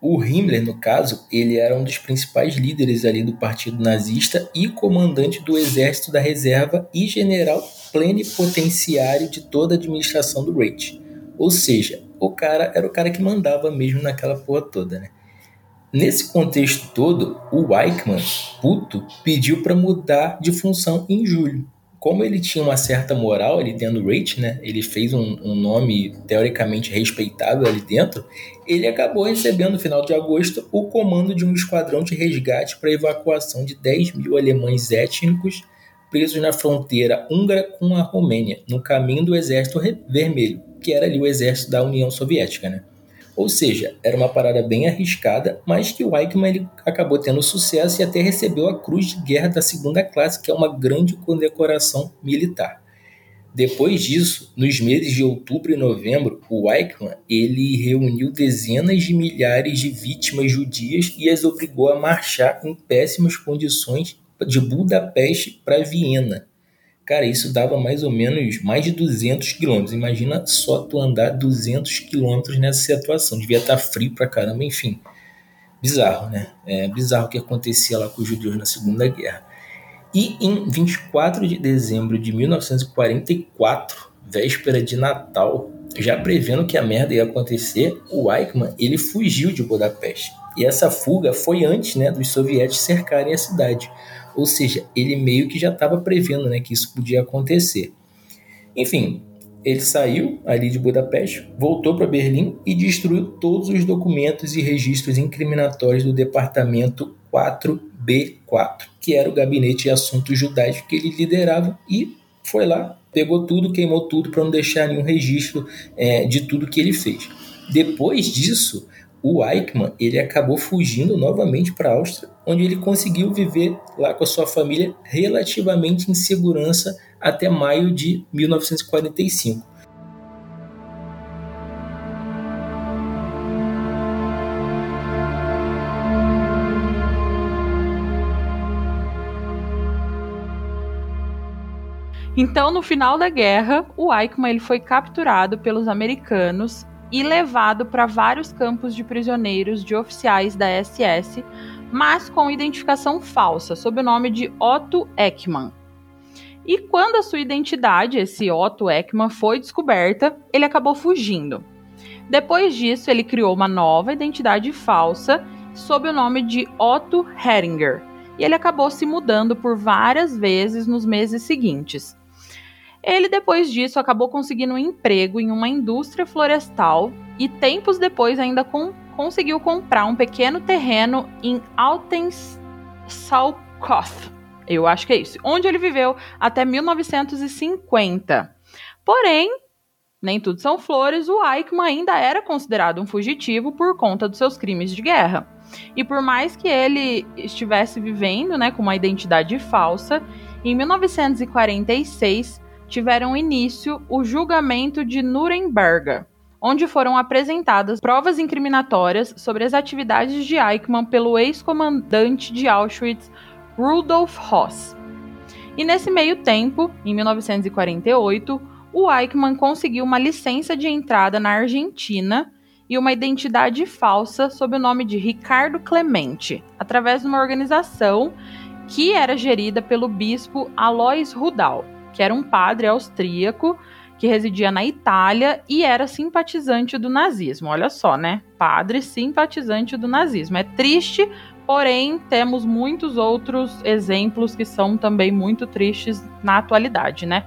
O Himmler, no caso, ele era um dos principais líderes ali do partido nazista e comandante do exército da reserva e general plenipotenciário de toda a administração do Reich. Ou seja, o cara era o cara que mandava mesmo naquela porra toda, né? Nesse contexto todo, o Weichmann, puto, pediu para mudar de função em julho. Como ele tinha uma certa moral ali dentro do Rate, né? Ele fez um, um nome teoricamente respeitável ali dentro. Ele acabou recebendo no final de agosto o comando de um esquadrão de resgate para evacuação de 10 mil alemães étnicos presos na fronteira húngara com a Romênia, no caminho do Exército Vermelho, que era ali o exército da União Soviética, né? Ou seja, era uma parada bem arriscada, mas que o Eichmann ele acabou tendo sucesso e até recebeu a Cruz de Guerra da Segunda Classe, que é uma grande condecoração militar. Depois disso, nos meses de outubro e novembro, o Eichmann ele reuniu dezenas de milhares de vítimas judias e as obrigou a marchar em péssimas condições de Budapeste para Viena. Cara, isso dava mais ou menos mais de 200 quilômetros. Imagina só tu andar 200 quilômetros nessa situação. Devia estar tá frio pra caramba, enfim. Bizarro, né? É bizarro o que acontecia lá com os judeus na Segunda Guerra. E em 24 de dezembro de 1944, véspera de Natal, já prevendo que a merda ia acontecer, o Eichmann ele fugiu de Budapeste. E essa fuga foi antes né, dos soviéticos cercarem a cidade. Ou seja, ele meio que já estava prevendo né, que isso podia acontecer. Enfim, ele saiu ali de Budapeste, voltou para Berlim e destruiu todos os documentos e registros incriminatórios do departamento 4B4, que era o gabinete de assuntos judaicos que ele liderava, e foi lá, pegou tudo, queimou tudo para não deixar nenhum registro é, de tudo que ele fez. Depois disso, o Eichmann ele acabou fugindo novamente para a Áustria, onde ele conseguiu viver lá com a sua família relativamente em segurança até maio de 1945. Então, no final da guerra, o Eichmann ele foi capturado pelos americanos e levado para vários campos de prisioneiros de oficiais da SS, mas com identificação falsa, sob o nome de Otto Ekman. E quando a sua identidade, esse Otto Ekman, foi descoberta, ele acabou fugindo. Depois disso, ele criou uma nova identidade falsa sob o nome de Otto Heringer, e ele acabou se mudando por várias vezes nos meses seguintes. Ele, depois disso, acabou conseguindo um emprego em uma indústria florestal e, tempos depois, ainda conseguiu comprar um pequeno terreno em Altensalkoth. Eu acho que é isso. Onde ele viveu até 1950. Porém, nem tudo são flores, o Eichmann ainda era considerado um fugitivo por conta dos seus crimes de guerra. E por mais que ele estivesse vivendo né, com uma identidade falsa, em 1946 tiveram início o julgamento de Nuremberg, onde foram apresentadas provas incriminatórias sobre as atividades de Eichmann pelo ex-comandante de Auschwitz, Rudolf Hoss. E nesse meio tempo, em 1948, o Eichmann conseguiu uma licença de entrada na Argentina e uma identidade falsa sob o nome de Ricardo Clemente, através de uma organização que era gerida pelo bispo Alois Rudal que era um padre austríaco que residia na Itália e era simpatizante do nazismo. Olha só, né? Padre simpatizante do nazismo. É triste, porém temos muitos outros exemplos que são também muito tristes na atualidade, né?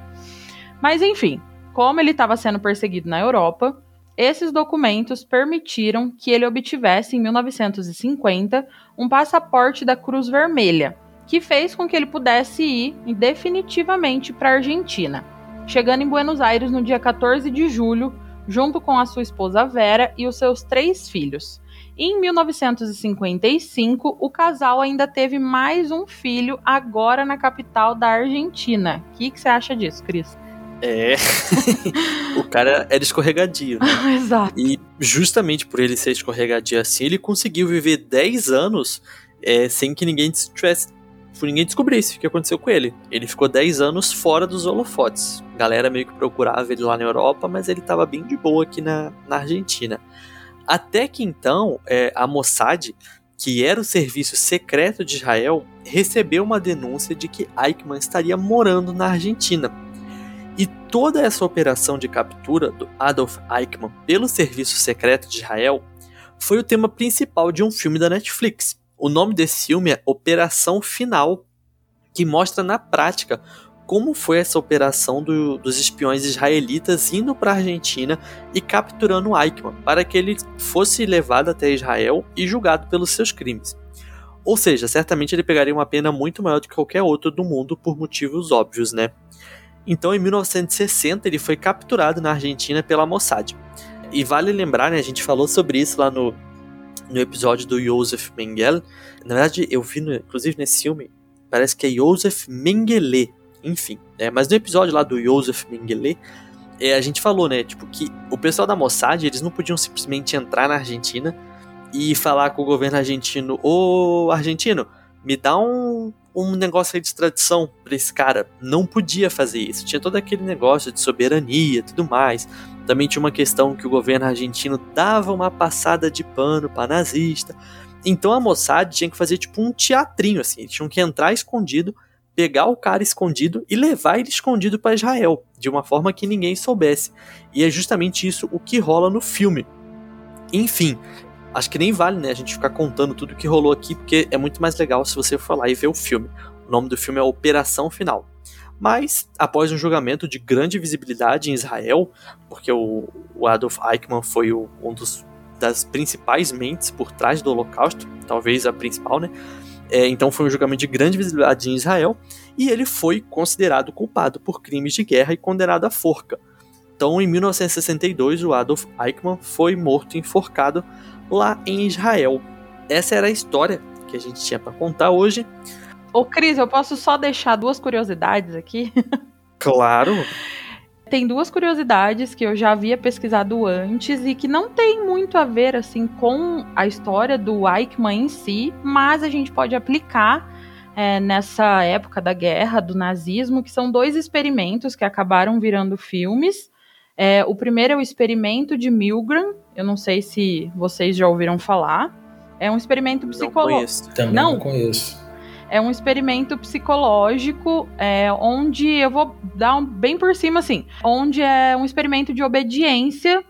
Mas enfim, como ele estava sendo perseguido na Europa, esses documentos permitiram que ele obtivesse em 1950 um passaporte da Cruz Vermelha que fez com que ele pudesse ir definitivamente para a Argentina, chegando em Buenos Aires no dia 14 de julho, junto com a sua esposa Vera e os seus três filhos. E em 1955, o casal ainda teve mais um filho, agora na capital da Argentina. O que, que você acha disso, Cris? É. (laughs) o cara era escorregadio. Né? (laughs) Exato. E justamente por ele ser escorregadio assim, ele conseguiu viver 10 anos é, sem que ninguém tivesse ninguém descobrisse o que aconteceu com ele. Ele ficou 10 anos fora dos holofotes. A galera meio que procurava ele lá na Europa, mas ele estava bem de boa aqui na, na Argentina. Até que então, é, a Mossad, que era o serviço secreto de Israel, recebeu uma denúncia de que Eichmann estaria morando na Argentina. E toda essa operação de captura do Adolf Eichmann pelo serviço secreto de Israel foi o tema principal de um filme da Netflix, o nome desse filme é Operação Final, que mostra na prática como foi essa operação do, dos espiões israelitas indo para a Argentina e capturando Eichmann para que ele fosse levado até Israel e julgado pelos seus crimes. Ou seja, certamente ele pegaria uma pena muito maior do que qualquer outro do mundo por motivos óbvios, né? Então, em 1960, ele foi capturado na Argentina pela Mossad. E vale lembrar, né, a gente falou sobre isso lá no, no episódio do Josef Mengele. Na verdade, eu vi, no, inclusive nesse filme, parece que é Josef Mengele, enfim. É, mas no episódio lá do Josef Mengele, é, a gente falou, né, tipo, que o pessoal da Mossad, eles não podiam simplesmente entrar na Argentina e falar com o governo argentino, ô argentino, me dá um, um negócio aí de extradição pra esse cara. Não podia fazer isso. Tinha todo aquele negócio de soberania e tudo mais. Também tinha uma questão que o governo argentino dava uma passada de pano para nazista. Então a Mossad tinha que fazer tipo um teatrinho assim. Eles tinham que entrar escondido, pegar o cara escondido e levar ele escondido para Israel, de uma forma que ninguém soubesse. E é justamente isso o que rola no filme. Enfim, acho que nem vale, né, a gente ficar contando tudo que rolou aqui, porque é muito mais legal se você for lá e ver o filme. O nome do filme é Operação Final. Mas, após um julgamento de grande visibilidade em Israel, porque o, o Adolf Eichmann foi o, um dos das principais mentes por trás do Holocausto, talvez a principal, né? É, então foi um julgamento de grande visibilidade em Israel e ele foi considerado culpado por crimes de guerra e condenado à forca. Então, em 1962, o Adolf Eichmann foi morto enforcado lá em Israel. Essa era a história que a gente tinha para contar hoje. Ô, Cris, eu posso só deixar duas curiosidades aqui? (laughs) Claro. Tem duas curiosidades que eu já havia pesquisado antes e que não tem muito a ver assim com a história do Eichmann em si, mas a gente pode aplicar é, nessa época da guerra, do nazismo, que são dois experimentos que acabaram virando filmes. É, o primeiro é o experimento de Milgram, eu não sei se vocês já ouviram falar. É um experimento psicológico. Também não, não conheço. É um experimento psicológico é, onde eu vou dar um, bem por cima assim, onde é um experimento de obediência.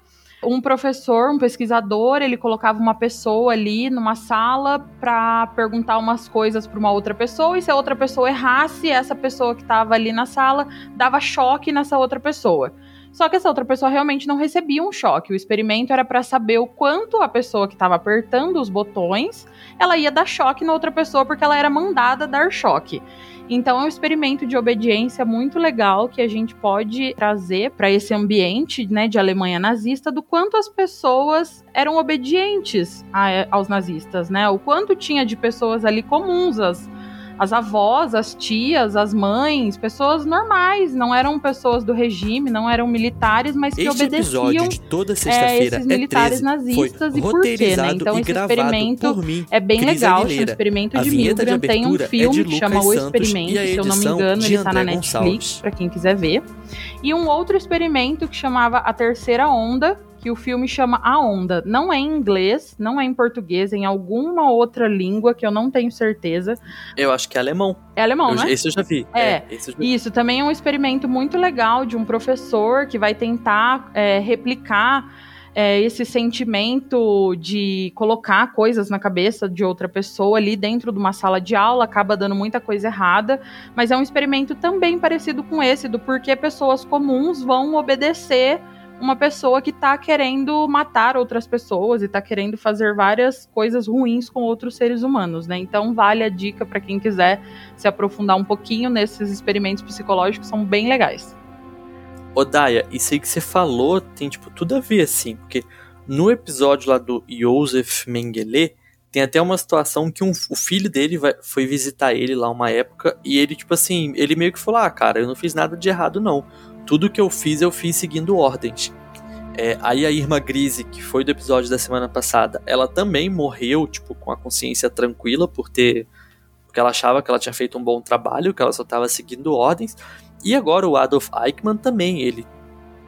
Um professor, um pesquisador, ele colocava uma pessoa ali numa sala para perguntar umas coisas para uma outra pessoa e se a outra pessoa errasse, essa pessoa que estava ali na sala dava choque nessa outra pessoa. Só que essa outra pessoa realmente não recebia um choque. O experimento era para saber o quanto a pessoa que estava apertando os botões, ela ia dar choque na outra pessoa porque ela era mandada dar choque. Então é um experimento de obediência muito legal que a gente pode trazer para esse ambiente, né, de Alemanha nazista, do quanto as pessoas eram obedientes a, aos nazistas, né? O quanto tinha de pessoas ali comuns, as as avós, as tias, as mães, pessoas normais, não eram pessoas do regime, não eram militares, mas que este obedeciam episódio de toda sexta-feira é, esses militares é 13, nazistas e por quê, né? Então esse experimento mim, é bem Cris legal, Aguilera. chama Experimento de Milgram, tem um é filme de que chama O Experimento, se eu não me engano, ele tá na Netflix, para quem quiser ver. E um outro experimento que chamava A Terceira Onda, que o filme chama A Onda. Não é em inglês, não é em português, é em alguma outra língua que eu não tenho certeza. Eu acho que é alemão. É alemão, Eu- né? Esse eu já vi. É, eu já vi. Isso também é um experimento muito legal de um professor que vai tentar é, replicar é, esse sentimento de colocar coisas na cabeça de outra pessoa ali dentro de uma sala de aula, acaba dando muita coisa errada, mas é um experimento também parecido com esse, do porquê pessoas comuns vão obedecer uma pessoa que tá querendo matar outras pessoas e tá querendo fazer várias coisas ruins com outros seres humanos, né? Então vale a dica para quem quiser se aprofundar um pouquinho nesses experimentos psicológicos, são bem legais. Ô, Daya, isso aí que você falou tem, tipo, tudo a ver, assim, porque no episódio lá do Josef Mengele, tem até uma situação que um- o filho dele vai- foi visitar ele lá uma época e ele, tipo assim, ele meio que falou: Ah, cara, eu não fiz nada de errado, não. Tudo que eu fiz, eu fiz seguindo ordens. É, aí a Irma Grise, que foi do episódio da semana passada, ela também morreu, tipo, com a consciência tranquila por ter. Porque ela achava que ela tinha feito um bom trabalho, que ela só estava seguindo ordens. E agora o Adolf Eichmann também, ele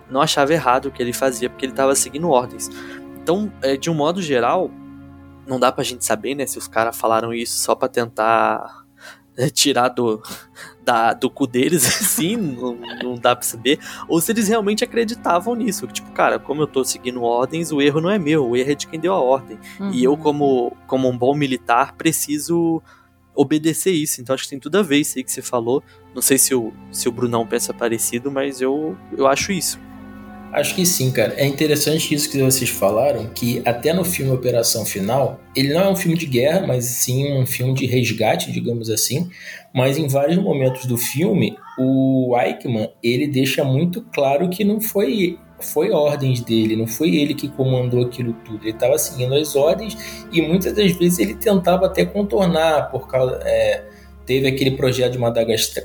não achava errado o que ele fazia, porque ele estava seguindo ordens. Então, é, de um modo geral, não dá pra gente saber, né, se os caras falaram isso só pra tentar é, tirar do, (laughs) da, do cu deles, (laughs) assim, não, não dá pra saber, ou se eles realmente acreditavam nisso, tipo, cara, como eu tô seguindo ordens, o erro não é meu, o erro é de quem deu a ordem. E eu, Uhum. como, como um bom militar, preciso obedecer isso. Então acho que tem tudo a ver isso aí que você falou. Não sei se o, se o Brunão pensa parecido, mas eu, eu acho isso. Acho que sim, cara. É interessante isso que vocês falaram, que até no filme Operação Final, ele não é um filme de guerra, mas sim um filme de resgate, digamos assim. Mas em vários momentos do filme, o Eichmann, ele deixa muito claro que não foi foi ordens dele, não foi ele que comandou aquilo tudo. Ele estava seguindo as ordens e muitas das vezes ele tentava até contornar por causa é, teve aquele projeto de Madagascar,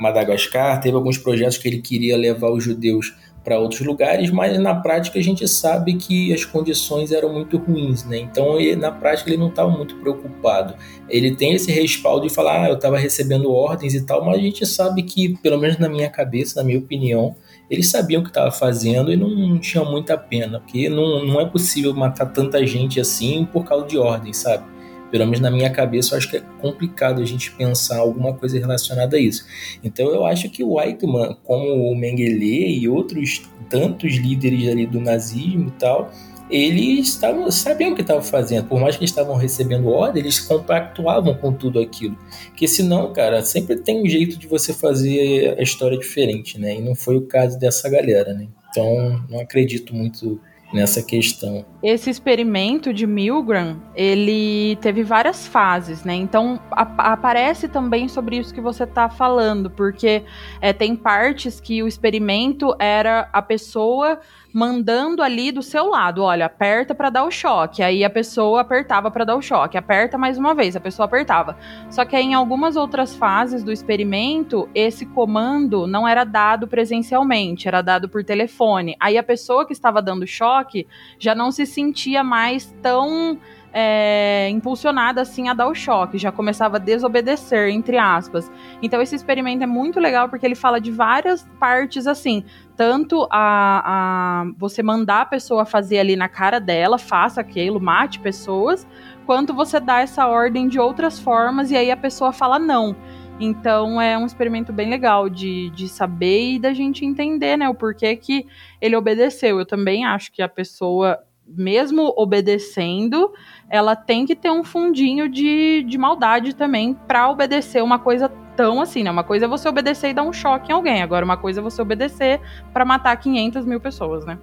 Madagascar, teve alguns projetos que ele queria levar os judeus para outros lugares, mas na prática a gente sabe que as condições eram muito ruins, né? Então, ele, na prática, ele não estava muito preocupado. Ele tem esse respaldo de falar, ah, eu estava recebendo ordens e tal, mas a gente sabe que, pelo menos na minha cabeça, na minha opinião, eles sabiam o que estava fazendo e não, não tinha muita pena, porque não, não é possível matar tanta gente assim por causa de ordens, sabe? Pelo menos na minha cabeça, eu acho que é complicado a gente pensar alguma coisa relacionada a isso. Então eu acho que o Eichmann, como o Mengele e outros tantos líderes ali do nazismo e tal, eles estavam, sabiam o que estavam fazendo. Por mais que estavam recebendo ordem, eles compactuavam com tudo aquilo. Porque senão, cara, sempre tem um jeito de você fazer a história diferente, né? E não foi o caso dessa galera, né? Então, não acredito muito nessa questão. Esse experimento de Milgram, ele teve várias fases, né? Então a, aparece também sobre isso que você está falando, porque é, tem partes que o experimento era a pessoa mandando ali do seu lado, olha, aperta para dar o choque. Aí a pessoa apertava para dar o choque, aperta mais uma vez, a pessoa apertava. Só que aí, em algumas outras fases do experimento, esse comando não era dado presencialmente, era dado por telefone. Aí a pessoa que estava dando choque já não se sentia mais tão é, impulsionada assim a dar o choque, já começava a desobedecer, entre aspas. Então esse experimento é muito legal porque ele fala de várias partes assim, tanto a, a você mandar a pessoa fazer ali na cara dela, faça aquilo, mate pessoas, quanto você dá essa ordem de outras formas e aí a pessoa fala não. Então é um experimento bem legal de, de saber e da gente entender, né, o porquê que ele obedeceu. Eu também acho que a pessoa, mesmo obedecendo, ela tem que ter um fundinho de, de maldade também para obedecer uma coisa tão assim, né? Uma coisa é você obedecer e dar um choque em alguém, agora uma coisa é você obedecer para matar 500 mil pessoas, né?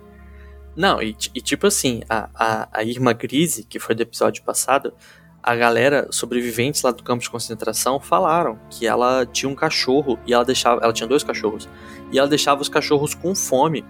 Não, e, e tipo assim, a, a, a Irma Grise, que foi do episódio passado, a galera, sobreviventes lá do campo de concentração, falaram que ela tinha um cachorro e ela deixava. Ela tinha dois cachorros. E ela deixava os cachorros com fome.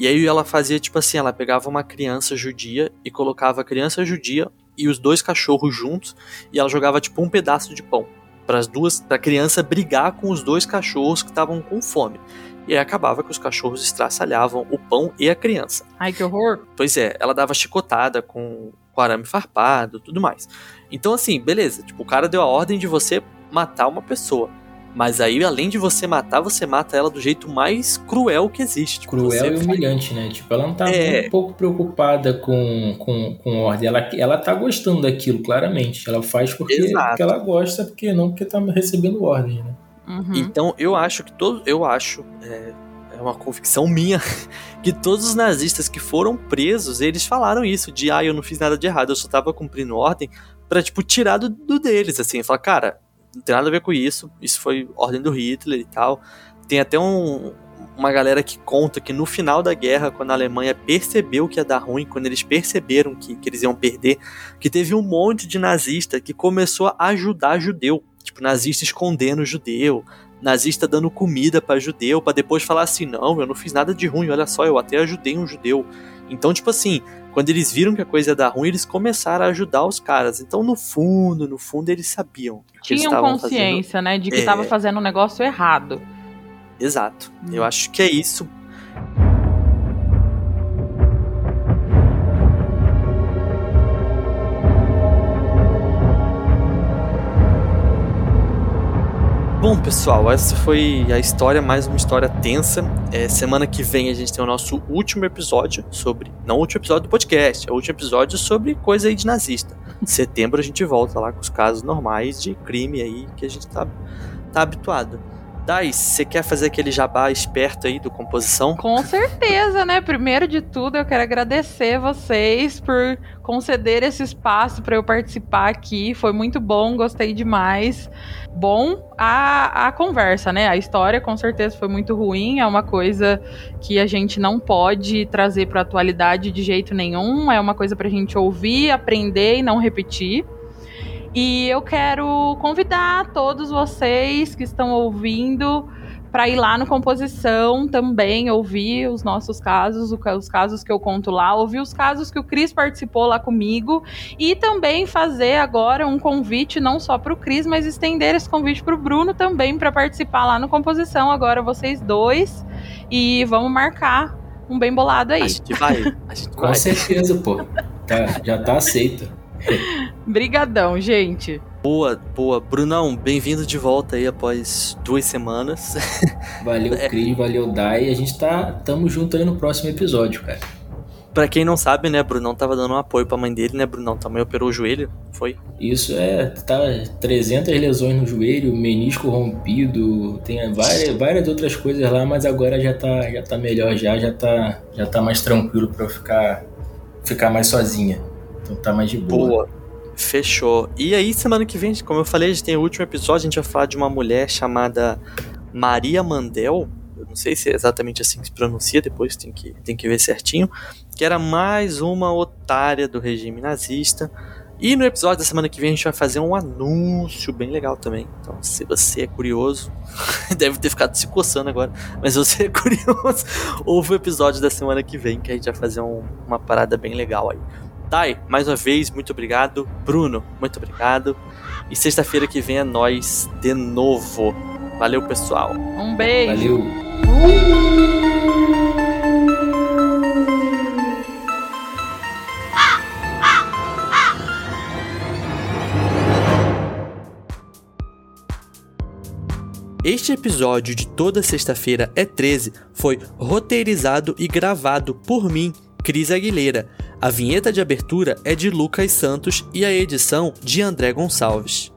E aí ela fazia tipo assim: ela pegava uma criança judia e colocava a criança judia e os dois cachorros juntos, e ela jogava tipo um pedaço de pão para as duas, para a criança brigar com os dois cachorros que estavam com fome. E aí acabava que os cachorros estraçalhavam o pão e a criança. Ai, que horror! Pois é, ela dava chicotada com, com arame farpado, tudo mais. Então assim, beleza, tipo, o cara deu a ordem de você matar uma pessoa. Mas aí, além de você matar, você mata ela do jeito mais cruel que existe. Tipo, cruel e humilhante, né? Tipo, ela não tá é... um pouco preocupada com, com, com ordem. Ela, ela tá gostando daquilo, claramente. Ela faz porque, porque ela gosta, porque não porque tá recebendo ordem, né? Uhum. Então, eu acho que todo. Eu acho. É, é uma convicção minha (laughs) que todos os nazistas que foram presos, eles falaram isso, de ah, eu não fiz nada de errado, eu só tava cumprindo ordem pra, tipo, tirar do, do deles, assim, falar, cara, não tem nada a ver com isso. Isso foi ordem do Hitler e tal. Tem até um, uma galera que conta que no final da guerra, quando a Alemanha percebeu que ia dar ruim, quando eles perceberam que, que eles iam perder, que teve um monte de nazista que começou a ajudar judeu. Tipo, nazista escondendo judeu, nazista dando comida para judeu, para depois falar assim: não, eu não fiz nada de ruim, olha só, eu até ajudei um judeu. Então, tipo assim, quando eles viram que a coisa ia dar ruim, eles começaram a ajudar os caras. Então, no fundo, no fundo, eles sabiam. Que Tinham eles consciência, fazendo... né, de que estava é... fazendo um negócio errado. Exato. Hum. Eu acho que é isso. Pessoal, essa foi a história, mais uma história tensa. É, semana que vem a gente tem o nosso último episódio sobre. Não o último episódio do podcast, é o último episódio sobre coisa aí de nazista. Em setembro a gente volta lá com os casos normais de crime aí que a gente tá, tá habituado. Dai, você quer fazer aquele jabá esperto aí do composição? Com certeza, né? Primeiro de tudo, eu quero agradecer vocês por conceder esse espaço para eu participar aqui. Foi muito bom, gostei demais. Bom, a, a conversa, né? A história com certeza foi muito ruim, é uma coisa que a gente não pode trazer para a atualidade de jeito nenhum, é uma coisa para a gente ouvir, aprender e não repetir. E eu quero convidar todos vocês que estão ouvindo para ir lá no Composição também, ouvir os nossos casos, os casos que eu conto lá, ouvir os casos que o Cris participou lá comigo e também fazer agora um convite não só para o Cris, mas estender esse convite para o Bruno também para participar lá no Composição, agora vocês dois, e vamos marcar um bem bolado aí. A gente vai, a gente Com vai. certeza, pô. Tá, já tá aceito. (laughs) Brigadão, gente. Boa, boa. Brunão, bem-vindo de volta aí após duas semanas. (laughs) Valeu, É. Cris, valeu, Dai. A gente tá tamo junto aí no próximo episódio, cara. Pra quem não sabe, né, Brunão tava dando um apoio pra mãe dele, né, Brunão? Também operou o joelho, foi? Isso é, tá 300 lesões no joelho, menisco rompido, tem várias, várias outras coisas lá, mas agora já tá, já tá melhor já, já tá, já tá mais tranquilo pra eu ficar, ficar mais sozinha. Então tá mais de boa. Boa. Fechou. E aí, semana que vem, como eu falei, a gente tem o último episódio, a gente vai falar de uma mulher chamada Maria Mandel. Eu não sei se é exatamente assim que se pronuncia, depois tem que, tem que ver certinho. Que era mais uma otária do regime nazista. E no episódio da semana que vem a gente vai fazer um anúncio bem legal também. Então, se você é curioso, (laughs) deve ter ficado se coçando agora, mas se você é (laughs) curioso, ouve o episódio da semana que vem que a gente vai fazer um- uma parada bem legal aí. Dai, mais uma vez, muito obrigado. Bruno, muito obrigado. E sexta-feira que vem é nós de novo. Valeu, pessoal. Um beijo. Valeu. Este episódio de toda sexta-feira é 13 foi roteirizado e gravado por mim, Cris Aguilera. A vinheta de abertura é de Lucas Santos e a edição de André Gonçalves.